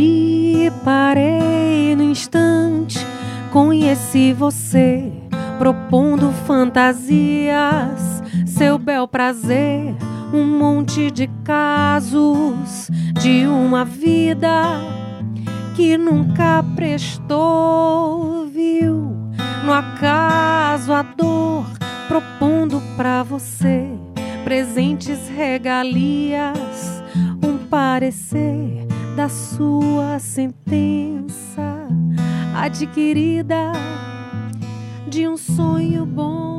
E parei no instante, conheci você, propondo fantasias, seu bel prazer, um monte de casos de uma vida que nunca prestou, viu? No acaso a dor propondo pra você presentes regalias, um parecer da sua sentença adquirida de um sonho bom.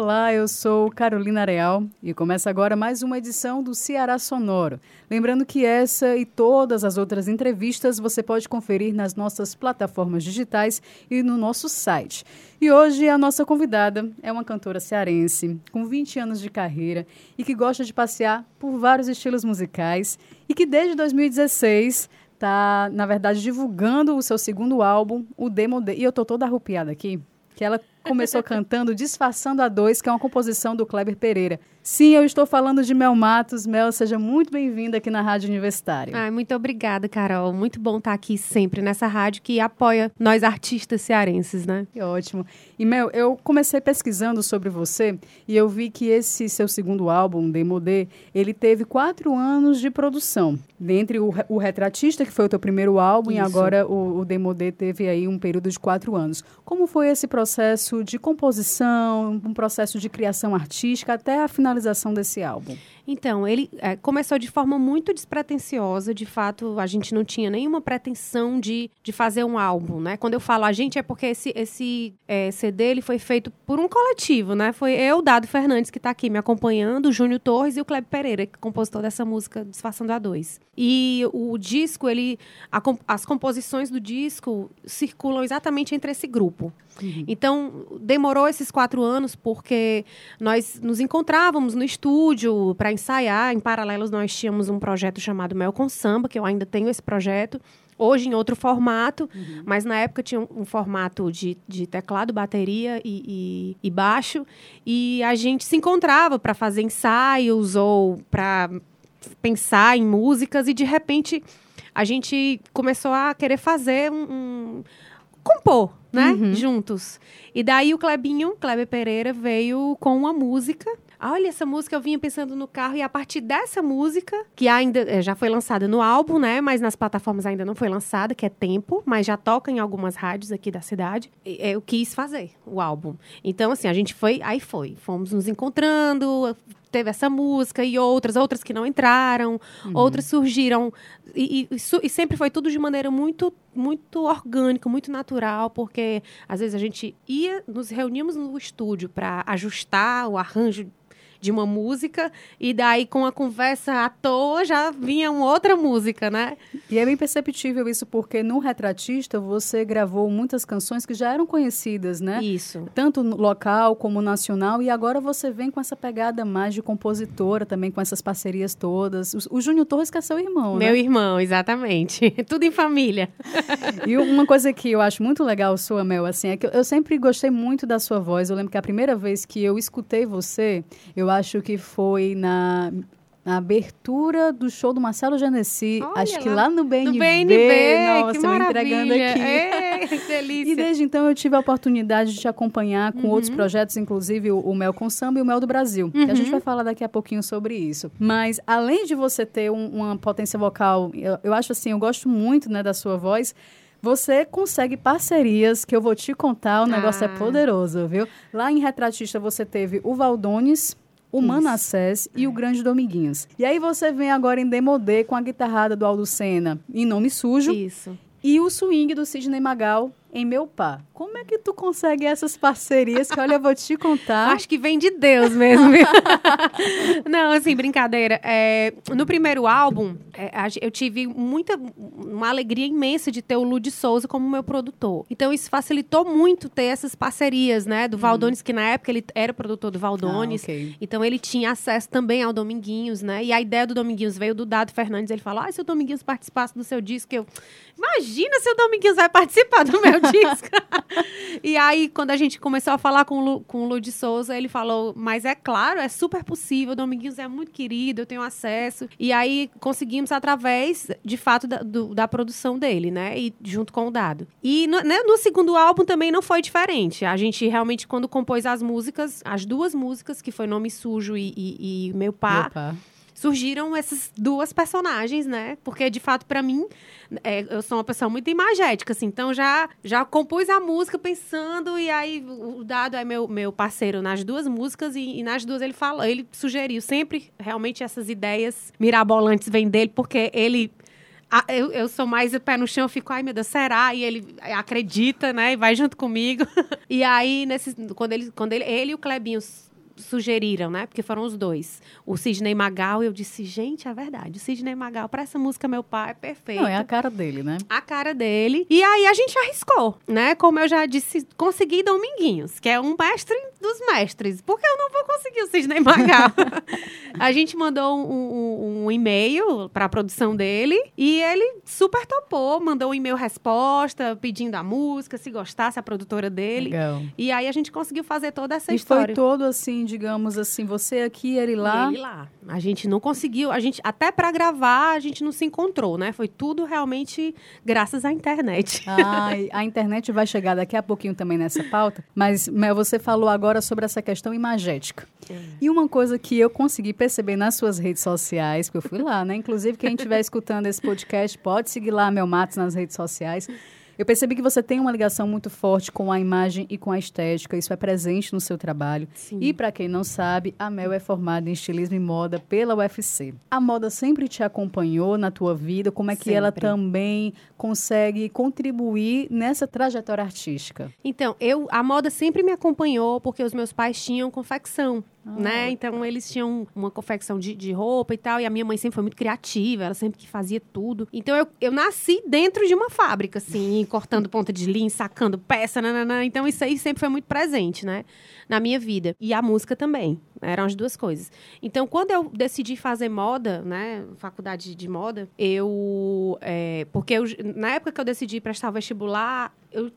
Olá, eu sou Carolina Real e começa agora mais uma edição do Ceará Sonoro. Lembrando que essa e todas as outras entrevistas você pode conferir nas nossas plataformas digitais e no nosso site. E hoje a nossa convidada é uma cantora cearense com 20 anos de carreira e que gosta de passear por vários estilos musicais e que desde 2016 está, na verdade, divulgando o seu segundo álbum, o Demo. De... E eu tô toda arrupiada aqui, que ela começou cantando Disfarçando a Dois, que é uma composição do Kleber Pereira. Sim, eu estou falando de Mel Matos. Mel, seja muito bem-vinda aqui na Rádio Universitária. Ai, muito obrigada, Carol. Muito bom estar aqui sempre nessa rádio que apoia nós artistas cearenses, né? Que ótimo. E Mel, eu comecei pesquisando sobre você e eu vi que esse seu segundo álbum, Demodê, ele teve quatro anos de produção. Dentre o, o Retratista, que foi o teu primeiro álbum, Isso. e agora o, o Demodê teve aí um período de quatro anos. Como foi esse processo de composição, um processo de criação artística até a finalização desse álbum? Então, ele é, começou de forma muito despretensiosa. De fato, a gente não tinha nenhuma pretensão de, de fazer um álbum, né? Quando eu falo a gente, é porque esse, esse é, CD ele foi feito por um coletivo, né? Foi eu, Dado Fernandes, que está aqui me acompanhando, o Júnior Torres e o Kleber Pereira, que é compositor dessa música Disfarçando a Dois. E o disco, ele, a, as composições do disco circulam exatamente entre esse grupo. Uhum. Então, demorou esses quatro anos porque nós nos encontrávamos no estúdio para ensaiar. Em paralelo, nós tínhamos um projeto chamado Mel com Samba, que eu ainda tenho esse projeto. Hoje em outro formato, uhum. mas na época tinha um, um formato de, de, teclado, bateria e, e, e, baixo. E a gente se encontrava para fazer ensaios ou para pensar em músicas. E de repente a gente começou a querer fazer um, um compor, né? Uhum. Juntos. E daí o Clebinho, Kleber Pereira, veio com uma música olha, essa música eu vinha pensando no carro e a partir dessa música, que ainda é, já foi lançada no álbum, né, mas nas plataformas ainda não foi lançada, que é Tempo, mas já toca em algumas rádios aqui da cidade, eu quis fazer o álbum. Então, assim, a gente foi, aí foi, fomos nos encontrando, teve essa música e outras, outras que não entraram, uhum. outras surgiram. E, e, e, sempre foi tudo de maneira muito, muito orgânica, muito natural, porque às vezes a gente ia, nos reuníamos no estúdio para ajustar o arranjo de uma música e daí com a conversa à toa já vinha uma outra música, né? E é bem perceptível isso porque no Retratista você gravou muitas canções que já eram conhecidas, né? Isso. Tanto local como nacional e agora você vem com essa pegada mais de compositora também com essas parcerias todas. O, o Júnior Torres que é seu irmão, Meu né? irmão, exatamente. Tudo em família. e uma coisa que eu acho muito legal sua, Mel, assim, é que eu sempre gostei muito da sua voz. Eu lembro que a primeira vez que eu escutei você, eu eu acho que foi na na abertura do show do Marcelo Genesi, acho que lá no BNB. No BNB, nossa, que me entregando aqui. Ei, que delícia. E desde então eu tive a oportunidade de te acompanhar com uhum. outros projetos, inclusive o, o, Mel com Samba e o Mel do Brasil. Uhum. a gente vai falar daqui a pouquinho sobre isso. Mas além de você ter um, uma potência vocal, eu, eu acho assim, eu gosto muito né, da sua voz. Você consegue parcerias que eu vou te contar, o negócio é ah. é poderoso, viu? Lá em Retratista você teve o Valdones, o Isso. Manassés e o Grande Dominguinhos. E aí você vem agora em Demodê com a guitarrada do Aldo Senna em Nome Sujo. Isso. E o swing do Sidney Magal em meu pá. Como é que tu consegue essas parcerias que, olha, eu vou te contar. Acho que vem de Deus mesmo. Não, assim, brincadeira. É, no primeiro álbum, é, eu tive muita, uma alegria imensa de ter o Lud Souza como meu produtor. Então, isso facilitou muito ter essas parcerias, né? Do Valdones, hum. que na época ele era produtor do Valdones. Ah, okay. Então, ele tinha acesso também ao Dominguinhos, né? E a ideia do Dominguinhos veio do Dado Fernandes. Ele falou, ah, se o Dominguinhos participasse do seu disco, eu... Imagina se o Dominguinhos vai participar do meu meu disco. e aí, quando a gente começou a falar com o, Lu, com o Lu de Souza, ele falou, mas é claro, é super possível, o Dominguinhos é muito querido, eu tenho acesso. E aí, conseguimos através, de fato, da, do, da produção dele, né? E junto com o Dado. E no, né, no segundo álbum também não foi diferente. A gente realmente, quando compôs as músicas, as duas músicas, que foi Nome Sujo e, e, e Meu Pá, Meu pá. Surgiram essas duas personagens, né? Porque, de fato, para mim, é, eu sou uma pessoa muito imagética, assim. Então, já, já compus a música pensando, e aí o Dado é meu, meu parceiro nas duas músicas, e, e nas duas ele falou, ele sugeriu. Sempre, realmente, essas ideias mirabolantes vêm dele, porque ele... eu, eu sou mais o pé no chão, eu fico, ai meu Deus, será? E ele acredita, né? E vai junto comigo. e aí, nesse, quando, ele, quando ele, ele e o Clebinho sugeriram, né? Porque foram os dois. O Sidney Magal, eu disse, gente, é verdade. O Sidney Magal, para essa música, meu pai, é perfeito. Não, é a cara dele, né? a cara dele. E aí a gente arriscou, né? Como eu já disse, consegui Dominguinhos, que é um mestre dos mestres. Porque eu não vou conseguir o Sidney Magal. a gente mandou um, um- um e-mail para a produção dele e ele super topou, mandou um e-mail resposta, pedindo a música, se gostasse a produtora dele. Legal. E aí a gente conseguiu fazer toda essa E história. foi todo assim, digamos assim, você aqui, ele lá. E ele lá. A gente não conseguiu, a gente até para gravar a gente não se encontrou, né? Foi tudo realmente graças à internet. Ah, a internet vai chegar daqui a pouquinho também nessa pauta, mas Mel, você falou agora sobre essa questão imagética. E uma coisa que eu consegui perceber nas suas redes sociais, que eu fui lá, né? Inclusive, quem estiver escutando esse podcast pode seguir lá Mel Matos nas redes sociais. Eu percebi que você tem uma ligação muito forte com a imagem e com a estética, isso é presente no seu trabalho. Sim. E para quem não sabe, a Mel é formada em estilismo e moda pela UFC. A moda sempre te acompanhou na tua vida? Como é que ela Sempre. também consegue contribuir nessa trajetória artística? Então, eu a moda sempre me acompanhou porque os meus pais tinham confecção, né? Então eles tinham uma confecção de, de roupa e tal, e a minha mãe sempre foi muito criativa, ela sempre que fazia tudo. Então eu, eu nasci dentro de uma fábrica, assim, cortando ponta de linha, sacando peça, nananã. Então isso aí sempre foi muito presente, né? Na minha vida. E a música também. Eram as duas coisas. Então, quando eu decidi fazer moda, né, faculdade de moda, eu. é, porque eu, na época que eu decidi prestar o vestibular, eu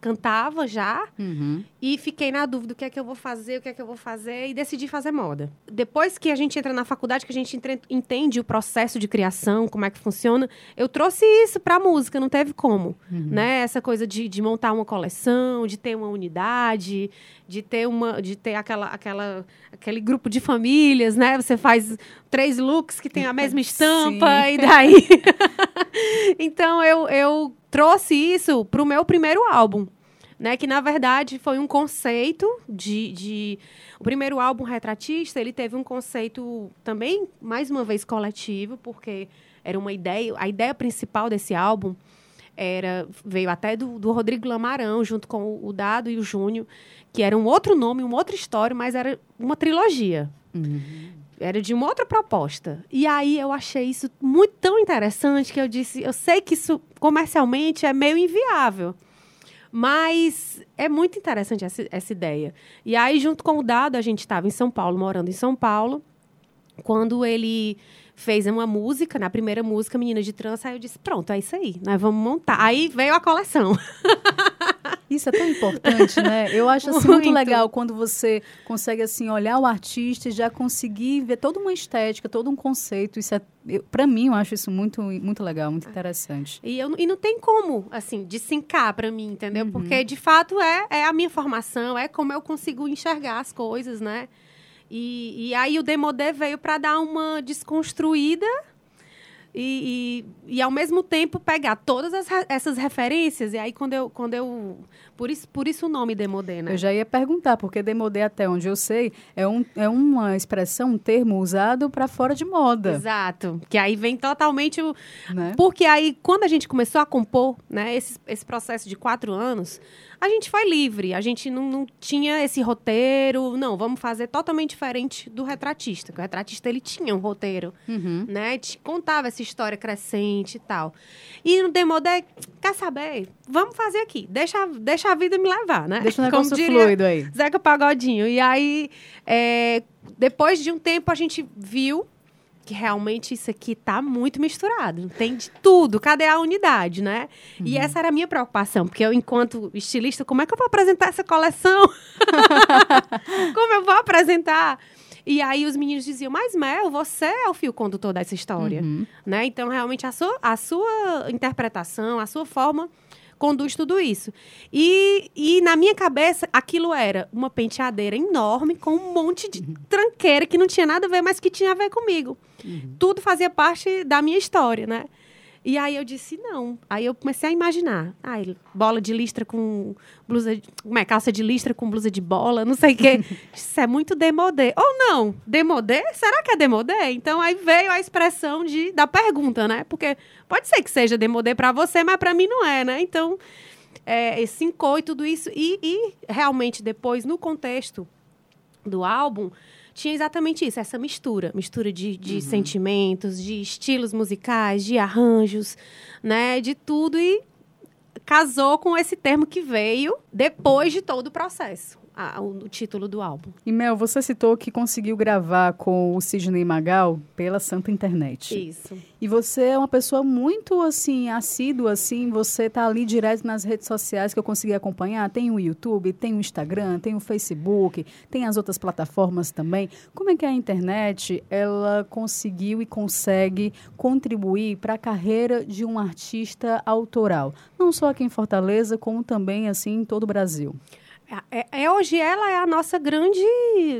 cantava já Uhum. e fiquei na dúvida o que é que eu vou fazer, o que é que eu vou fazer e decidi fazer moda. Depois que a gente entra na faculdade, que a gente entende o processo de criação, como é que funciona, eu trouxe isso pra música, não teve como, né? Essa coisa de, de montar uma coleção, de ter uma unidade, de ter uma, de ter aquela, aquela, aquele grupo de famílias, né? Você faz três looks que tem a mesma estampa Sim. e daí então eu, eu trouxe isso pro meu primeiro álbum né? Que na verdade foi um conceito de, de... o primeiro álbum retratista ele teve um conceito também mais uma vez coletivo porque era uma ideia a ideia principal desse álbum era veio até do, do Rodrigo Lamarão junto com o, o Dado e o Júnior que era um outro nome uma outra história mas era uma trilogia era de uma outra proposta. E aí eu achei isso muito tão interessante que eu disse, eu sei que isso comercialmente é meio inviável. Mas é muito interessante essa, essa ideia. E aí, junto com o Dado, a gente estava em São Paulo, morando em São Paulo, quando ele fez uma música, na primeira música, Menina de Trança, aí eu disse, pronto, é isso aí, nós vamos montar. Aí veio a coleção. Isso é tão importante, né? Eu acho assim, muito. Muito. legal quando você consegue assim olhar o artista e já conseguir ver toda uma estética, todo um conceito. Isso é, para mim, eu acho isso muito, muito legal, muito interessante. E, eu, e não tem como, assim, dessincar pra mim, entendeu? Porque, de fato, é, é a minha formação, é como eu consigo enxergar as coisas, né? E, e aí o Demodé veio para dar uma desconstruída e, e, e, ao mesmo tempo, pegar todas as essas referências. E aí, quando eu... Quando eu por, isso, por isso o nome Demodé, né? Eu já ia perguntar, porque demodé, até onde eu sei, é, um, é uma expressão, um termo usado para fora de moda. Exato. Que aí vem totalmente o, Né? Porque aí, quando a gente começou a compor, né, esse, esse processo de quatro anos, a gente foi livre. A gente não, não tinha esse roteiro. Não, vamos fazer totalmente diferente do retratista. Que o retratista, ele tinha um roteiro, Uhum. né? Te contava essa história crescente e tal. E no Demodé, quer saber? Vamos fazer aqui. Deixa, deixa a vida me levar, né? Deixa o negócio fluido aí. Zeca Pagodinho. E aí, é, depois de um tempo, a gente viu que realmente isso aqui tá muito misturado. Tem de tudo. Cadê a unidade, né? Uhum. E essa era a minha preocupação, porque eu, enquanto estilista, como é que eu vou apresentar essa coleção? como eu vou apresentar? E aí os meninos diziam, mas Mel, você é o fio condutor dessa história, uhum. né? Então, realmente, a sua, a sua interpretação, a sua forma conduz tudo isso. E, e na minha cabeça, aquilo era uma penteadeira enorme com um monte de tranqueira que não tinha nada a ver, mas que tinha a ver comigo. Uhum. Tudo fazia parte da minha história, né? E aí eu disse, não. Aí eu comecei a imaginar. Ai, bola de listra com blusa. De, como é? Calça de listra com blusa de bola, não sei o quê. Isso é muito demodê. Ou não? Demodê? Será que é demodê? Então aí veio a expressão de, da pergunta, né? Porque pode ser que seja demodê para você, mas para mim não é, né? Então, é, esse incou e tudo isso. E, e realmente depois, no contexto do álbum tinha exatamente isso, essa mistura, mistura de, de uhum. sentimentos, de estilos musicais, de arranjos, né, de tudo. E casou com esse termo que veio depois de todo o processo a, o, título do álbum. E Mel, você citou que conseguiu gravar com o Sidney Magal pela Santa Internet. Isso. E você é uma pessoa muito assim assídua, assim, você tá ali direto nas redes sociais que eu consegui acompanhar. Tem o YouTube, tem o Instagram, tem o Facebook, tem as outras plataformas também. Como é que a internet ela conseguiu e consegue contribuir para a carreira de um artista autoral, não só aqui em Fortaleza, como também assim em todo o Brasil? É, é, hoje ela é a nossa grande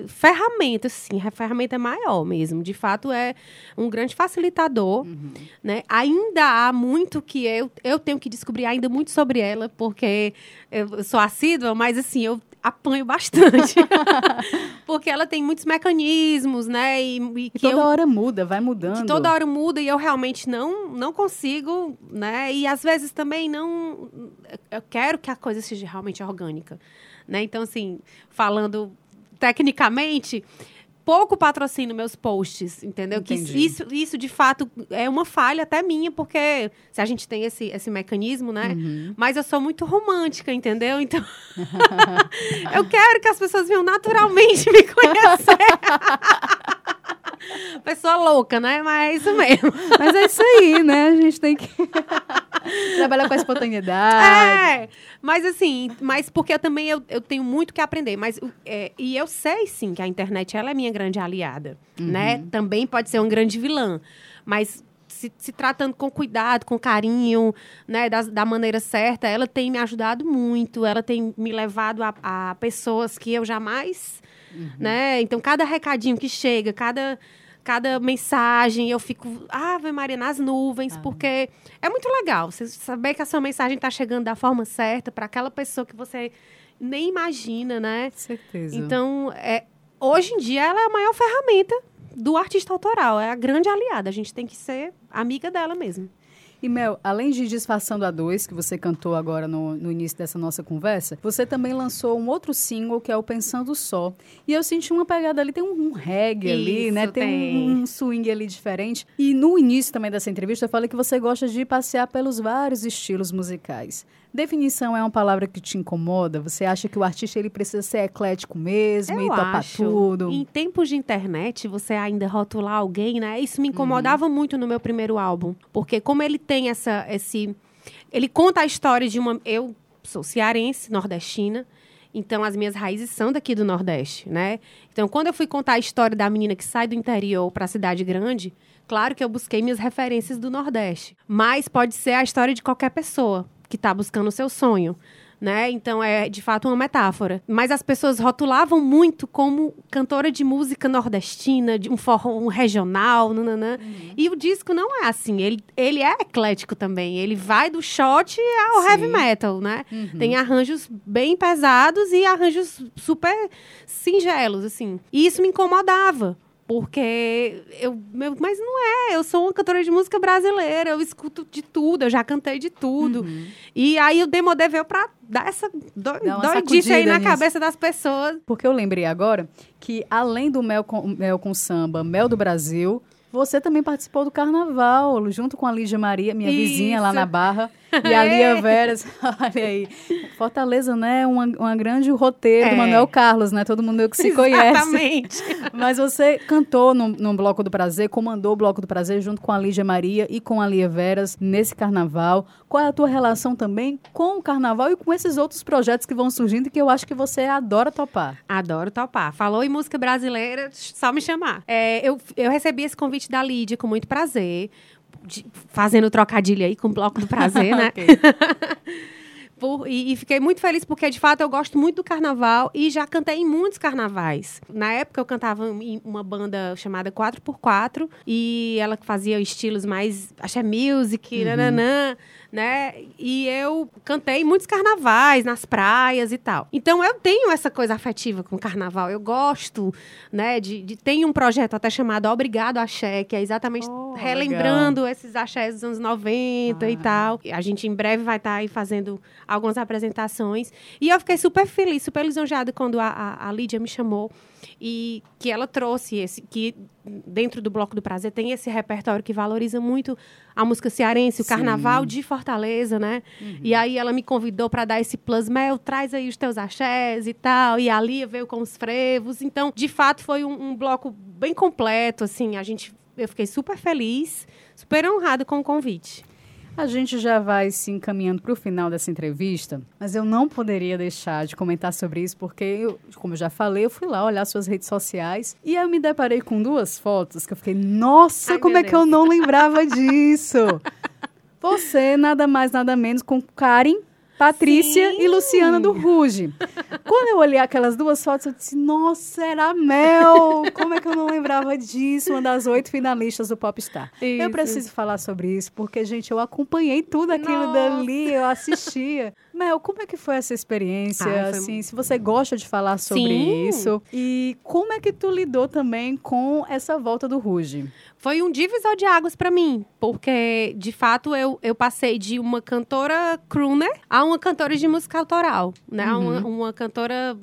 ferramenta, sim, a ferramenta maior mesmo. De fato, é um grande facilitador. Uhum. Né? Ainda há muito que eu, eu tenho que descobrir ainda muito sobre ela, porque eu sou assídua, mas assim, eu apanho bastante. porque ela tem muitos mecanismos, né? E, e, e toda eu, hora muda, vai mudando. toda hora muda e eu realmente não, não consigo, né? E às vezes também não. Eu quero que a coisa seja realmente orgânica. Né? Então, assim, falando tecnicamente, pouco patrocino meus posts, entendeu? Entendi. Que isso, isso, de fato, é uma falha até minha, porque se a gente tem esse, esse mecanismo, né? Uhum. Mas eu sou muito romântica, entendeu? Então, eu quero que as pessoas venham naturalmente me conhecer. Pessoa louca, né? Mas é isso mesmo. Mas é isso aí, né? A gente tem que trabalhar com a espontaneidade. É, mas assim, mas porque eu também eu, eu tenho muito que aprender. Mas, é, e eu sei, sim, que a internet ela é minha grande aliada, uhum. né? Também pode ser um grande vilã. Mas se, se, tratando com cuidado, com carinho, né, da, da, maneira certa, ela tem me ajudado muito, ela tem me levado a, a pessoas que eu jamais Uhum. Né? Então, cada recadinho que chega, cada, cada mensagem, eu fico, Ave Maria, nas nuvens, ah. porque é muito legal você saber que a sua mensagem está chegando da forma certa para aquela pessoa que você nem imagina, né? Certeza. Então, é, hoje em dia, ela é a maior ferramenta do artista autoral, é a grande aliada. A gente tem que ser amiga dela mesmo. E Mel, além de Disfarçando a Dois, que você cantou agora no, no início dessa nossa conversa, você também lançou um outro single que é o Pensando Só. E eu senti uma pegada ali, tem um, um reggae Isso, ali, né? Tem, tem. Um, um swing ali diferente. E no início também dessa entrevista, eu falei que você gosta de passear pelos vários estilos musicais. Definição é uma palavra que te incomoda? Você acha que o artista ele precisa ser eclético mesmo eu e topar acho. tudo? Em tempos de internet, você ainda rotular alguém, né? Isso me incomodava uhum. muito no meu primeiro álbum, porque como ele tem essa esse ele conta a história de uma eu sou cearense, nordestina, então, as minhas raízes são daqui do Nordeste, né? Então, quando eu fui contar a história da menina que sai do interior para a cidade grande, claro que eu busquei minhas referências do Nordeste. Mas pode ser a história de qualquer pessoa que está buscando o seu sonho. Né? Então é de fato uma metáfora. Mas as pessoas rotulavam muito como cantora de música nordestina, de um forró um regional, nananã. Uhum. E o disco não é assim. Ele, ele é eclético também. Ele vai do shot ao Sim. heavy metal, né? Uhum. Tem arranjos bem pesados e arranjos super singelos, assim. E isso me incomodava. Porque eu, meu, mas não é, eu sou uma cantora de música brasileira, eu escuto de tudo, eu já cantei de tudo. Uhum. E aí o Demodé veio pra dar essa do, doidice aí na nisso. cabeça das pessoas. Porque eu lembrei agora que além do Mel com, Mel com Samba, Mel do Brasil, você também participou do carnaval, junto com a Lígia Maria, minha Isso. vizinha lá na Barra. e a Lia Veras, olha aí. Fortaleza, né? Uma, uma grande roteiro é. do Manuel Carlos, né? Todo mundo que se conhece. Exatamente. Mas você cantou no, no Bloco do Prazer, comandou o Bloco do Prazer junto com a Lígia Maria e com a Lia Veras nesse carnaval. Qual é a tua relação também com o carnaval e com esses outros projetos que vão surgindo e que eu acho que você adora topar? Adoro topar. Falou em música brasileira, só me chamar. É, eu, eu recebi esse convite da Lídia com muito prazer de, fazendo trocadilho aí com o Bloco do Prazer, né? Por, e, e, fiquei muito feliz porque, de fato, eu gosto muito do carnaval e já cantei em muitos carnavais. Na época, eu cantava em uma banda chamada 4x4 e ela fazia estilos mais, acho é music, uhum. nananã né? E eu cantei muitos carnavais nas praias e tal. Então eu tenho essa coisa afetiva com o carnaval. Eu gosto, né? De, de tem um projeto até chamado Obrigado Axé, que é exatamente oh, relembrando legal. esses axés dos anos 90 ah. e tal. A gente em breve vai estar tá aí fazendo algumas apresentações. E eu fiquei super feliz, super lisonjeada quando a, a, a Lídia me chamou e que ela trouxe esse que dentro do bloco do prazer tem esse repertório que valoriza muito a música cearense, o Sim. carnaval de Fortaleza, né? Uhum. E aí ela me convidou para dar esse plus mel, traz aí os teus axés e tal, e ali veio com os frevos. Então, de fato, foi um, um bloco bem completo, assim, a gente eu fiquei super feliz, super honrada com o convite. A gente já vai se encaminhando para o final dessa entrevista, mas eu não poderia deixar de comentar sobre isso, porque, eu, como eu já falei, eu fui lá olhar suas redes sociais e eu me deparei com duas fotos que eu fiquei, nossa, Ai, como é Deus. que eu não lembrava disso? Você, nada mais, nada menos, com Karen Patrícia Sim. e Luciana do Ruge. Quando eu olhei aquelas duas fotos, eu disse, nossa, era Mel! Como é que eu não lembrava disso? Uma das oito finalistas do Popstar. Isso. Eu preciso falar sobre isso, porque, gente, eu acompanhei tudo aquilo nossa. dali, eu assistia. Mel, como é que foi essa experiência? Ah, assim, se você gosta de falar sobre Sim. isso. E como é que tu lidou também com essa volta do Ruge? foi um divisor de águas para mim, porque de fato eu, eu passei de uma cantora crooner a uma cantora de música autoral, né? Uhum. Uma, uma cantora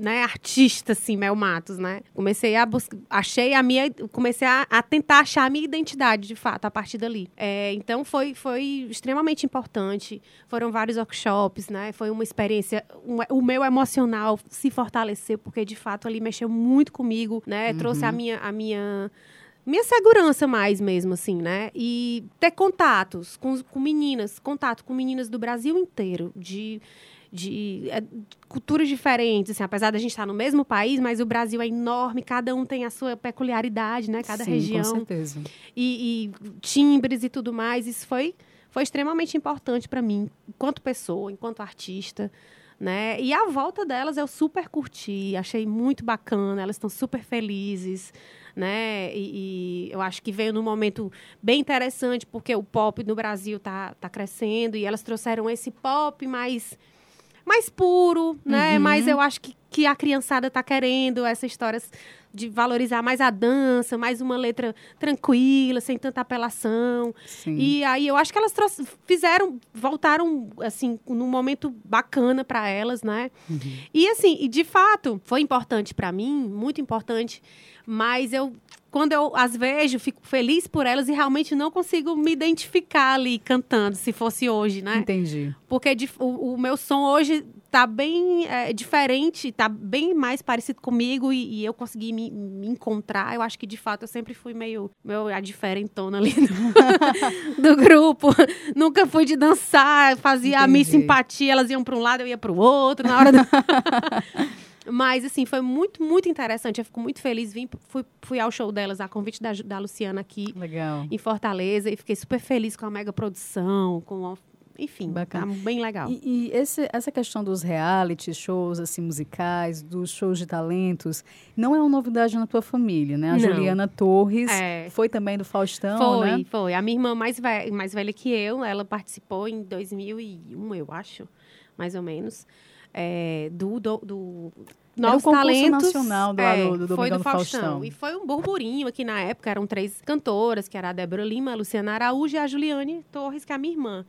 né, artista, assim, Mel Matos, né? Comecei a buscar, achei a minha, comecei a, a, tentar achar a minha identidade, de fato, a partir dali. É, então, foi, foi extremamente importante. Foram vários workshops, né? Foi uma experiência, um, o meu emocional se fortaleceu, porque, de fato, ali mexeu muito comigo, né? Uhum. Trouxe a minha, a minha minha segurança mais mesmo, assim, né? E ter contatos com, com meninas, contato com meninas do Brasil inteiro, de, de, é, de culturas diferentes, assim, apesar da gente estar no mesmo país, mas o Brasil é enorme, cada um tem a sua peculiaridade, né? Cada Sim, região. Com certeza. E, e timbres e tudo mais, isso foi, foi extremamente importante para mim, enquanto pessoa, enquanto artista. Né? E a volta delas eu super curti, achei muito bacana, elas estão super felizes né? E, e, eu acho que veio num momento bem interessante, porque o pop no Brasil tá, tá crescendo e elas trouxeram esse pop mais mais puro, né? Uhum. Mas eu acho que, que a criançada tá querendo essa história de valorizar mais a dança, mais uma letra tranquila, sem tanta apelação. Sim. E aí eu acho que elas fizeram, voltaram assim num momento bacana para elas, né? Uhum. E assim, e de fato foi importante para mim, muito importante mas eu quando eu as vejo, fico feliz por elas e realmente não consigo me identificar ali cantando, se fosse hoje, né? Entendi. Porque o, o, meu som hoje tá bem é, diferente, tá bem mais parecido comigo e, e eu consegui me, me, encontrar. Eu acho que, de fato, eu sempre fui meio, meio a diferentona ali do, do grupo. Nunca fui de dançar, fazia Entendi. a minha simpatia, elas iam para um lado, eu ia para o outro, na hora do... Mas, assim, foi muito, muito interessante. Eu fico muito feliz. Vim, fui, fui ao show delas, a convite da, da Luciana aqui legal. em Fortaleza. E fiquei super feliz com a mega produção, com enfim, Bacana. tá bem legal. E, e esse, essa questão dos reality shows, assim, musicais, dos shows de talentos, não é uma novidade na tua família, né? A não. Juliana Torres é. foi também do Faustão, foi, né? Foi, foi. A minha irmã mais, mais velha que eu, ela participou em 2001, eu acho, mais ou menos é, do, do, do Novos Era Talentos. nacional do, é, do, do foi do Faustão. Faustão. E foi um burburinho aqui na época. Eram três cantoras, que era a Débora Lima, a Luciana Araújo e a Juliane Torres, que é a minha irmã.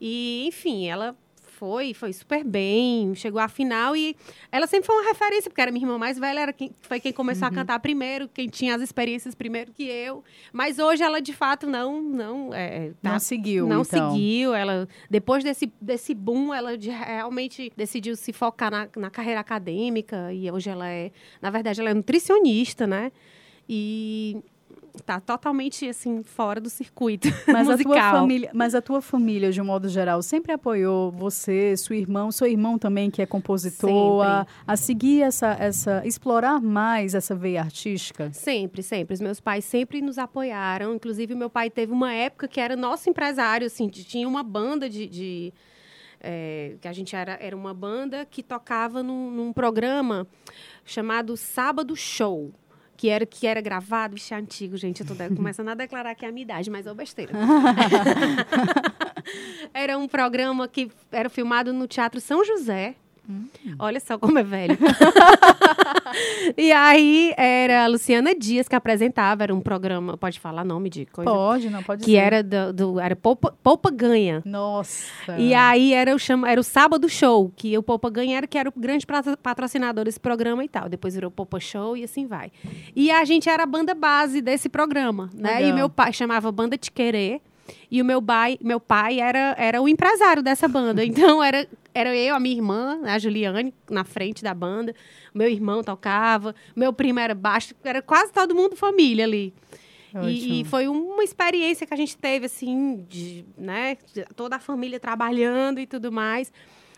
E, enfim, ela foi, foi super bem, chegou à final e ela sempre foi uma referência, porque era minha irmã mais velha, era quem, foi quem começou uhum. a cantar primeiro, quem tinha as experiências primeiro que eu. Mas hoje ela, de fato, não não é, tá, não seguiu, Não então. seguiu, ela, depois desse, desse boom, ela de, realmente decidiu se focar na, na carreira acadêmica e hoje ela é, na verdade, ela é nutricionista, né? E tá totalmente assim fora do circuito mas musical. A tua família, mas a tua família, de um modo geral, sempre apoiou você, seu irmão, seu irmão também que é compositor, a, a, seguir essa, essa, explorar mais essa veia artística? Sempre, sempre. Os meus pais sempre nos apoiaram. Inclusive, meu pai teve uma época que era nosso empresário, assim, tinha uma banda de, de é, que a gente era, era uma banda que tocava num, num programa chamado Sábado Show que era, que era gravado, isso é antigo, gente. Eu tô começando a declarar que é a minha idade, mas é besteira. era um programa que era filmado no Teatro São José, Hum. Olha só como é velho. e aí era a Luciana Dias que apresentava, era um programa, pode falar nome de coisa? Pode, não pode Que era do, do, era Poupa, Poupa Ganha. Nossa. E aí era o chama, era o Sábado Show, que o Poupa Ganha era que era o grande patrocinador desse programa e tal. Depois virou Poupa Show e assim vai. E a gente era a banda base desse programa, né? Legal. E meu pai chamava Banda Te Querer. E o meu pai, meu pai era, era o empresário dessa banda. Então era era eu, a minha irmã, a Juliane, na frente da banda. Meu irmão tocava, meu primo era baixo, era quase todo mundo família ali. E, e, foi uma experiência que a gente teve, assim, de, né, toda a família trabalhando e tudo mais.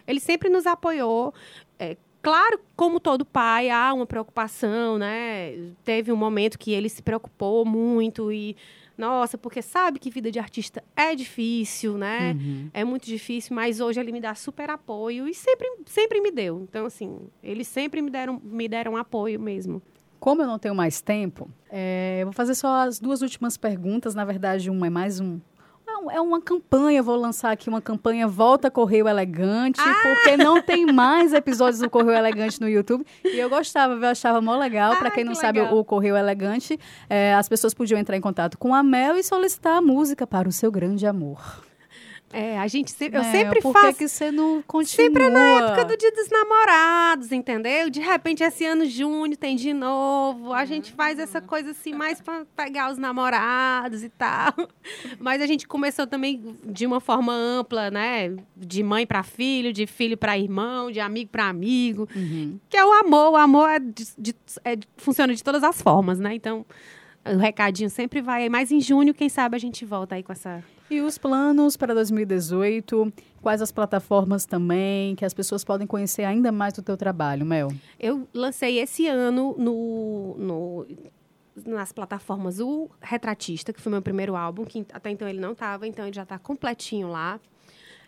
Ele sempre nos apoiou. É, claro, como todo pai, há uma preocupação, né? Teve um momento que ele se preocupou muito e nossa, porque sabe que vida de artista é difícil, né? Uhum. É muito difícil, mas hoje ele me dá super apoio e sempre, sempre me deu. Então, assim, eles sempre me deram, me deram apoio mesmo. Como eu não tenho mais tempo, é, eu vou fazer só as duas últimas perguntas. Na verdade, uma é mais um, é uma campanha, vou lançar aqui uma campanha Volta Correio Elegante, ah! porque não tem mais episódios do Correio Elegante no YouTube. E eu gostava, eu achava mó legal. Ah, Para quem não sabe, o, o Correio Elegante, é, as pessoas podiam entrar em contato com a Mel e solicitar a música para o seu grande amor. É, a gente sempre, eu é, sempre por faço. Por que você não continua? Sempre é na época do Dia dos Namorados, entendeu? De repente, esse ano junho tem de novo. A gente faz essa coisa assim mais para pegar os namorados e tal. Mas a gente começou também de uma forma ampla, né? De mãe para filho, de filho para irmão, de amigo para amigo, uhum. que é o amor. O amor é de, de, é, funciona de todas as formas, né? Então, o recadinho sempre vai. Mas em junho, quem sabe a gente volta aí com essa e os planos para 2018? Quais as plataformas também que as pessoas podem conhecer ainda mais do teu trabalho, Mel? Eu lancei esse ano no, no nas plataformas o Retratista, que foi meu primeiro álbum, que até então ele não estava, então ele já está completinho lá.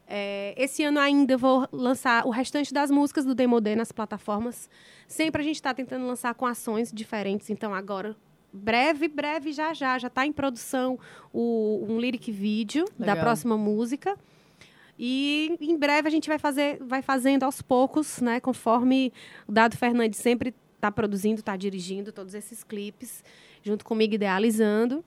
É, esse ano ainda vou lançar o restante das músicas do Demodé nas plataformas. Sempre a gente está tentando lançar com ações diferentes, então agora breve, breve, já já. Já está em produção o, um lyric vídeo da próxima música. E em breve a gente vai fazer, vai fazendo aos poucos, né? Conforme o Dado Fernandes sempre está produzindo, está dirigindo todos esses clipes, junto comigo idealizando.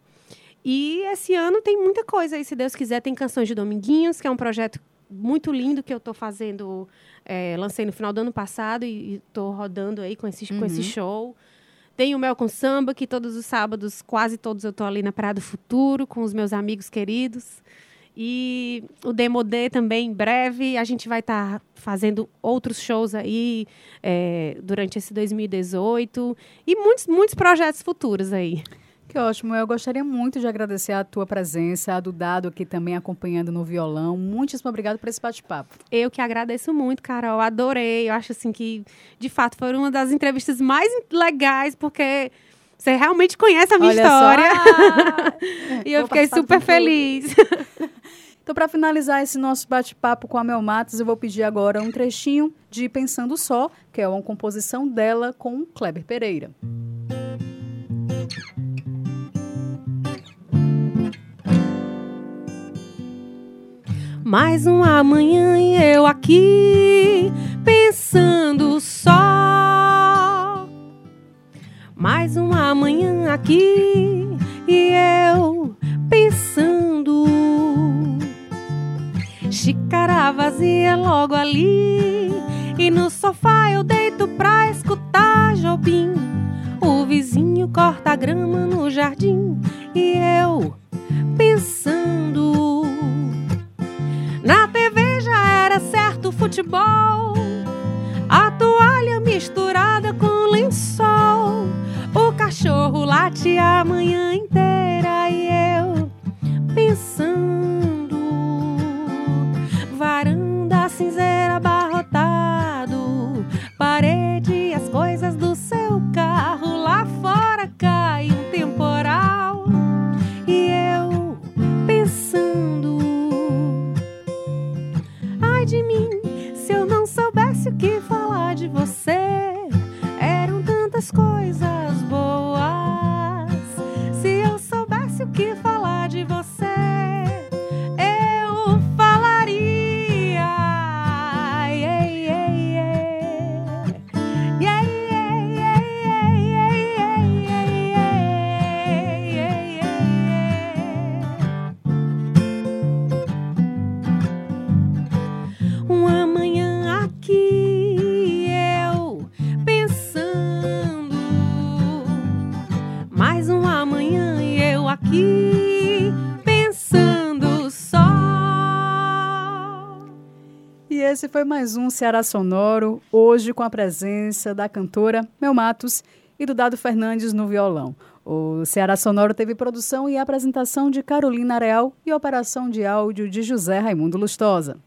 E esse ano tem muita coisa aí, se Deus quiser. Tem Canções de Dominguinhos, que é um projeto muito lindo que eu estou fazendo. É, lancei no final do ano passado e estou rodando aí com esse, uhum. com esse uhum. show. Tem o Mel com Samba, que todos os sábados, quase todos, eu estou ali na Praia do Futuro, com os meus amigos queridos. E o Demodê também, em breve, a gente vai estar tá fazendo outros shows aí é, durante esse 2018. E muitos, muitos projetos futuros aí. Que ótimo. Eu gostaria muito de agradecer a tua presença, a do Dado aqui também acompanhando no violão. Muitíssimo obrigado por esse bate-papo. Eu que agradeço muito, Carol. Adorei. Eu acho assim que, de fato, foi uma das entrevistas mais legais, porque você realmente conhece a minha Olha história. Ah, e eu fiquei super feliz. Então, para finalizar esse nosso bate-papo com a Mel Matos, eu vou pedir agora um trechinho de Pensando Só, que é uma composição dela com Kleber Pereira. Mais uma manhã e eu aqui pensando só. Mais uma manhã aqui e eu pensando. Xícara vazia logo ali. E no sofá eu deito pra escutar Jobim. O vizinho corta grama no jardim. E eu pensando. Futebol. A toalha misturada com lençol. O cachorro late a manhã inteira e eu foi mais um Ceará Sonoro, hoje com a presença da cantora Mel Matos e do Dado Fernandes no violão. O Ceará Sonoro teve produção e apresentação de Carolina Real e operação de áudio de José Raimundo Lustosa.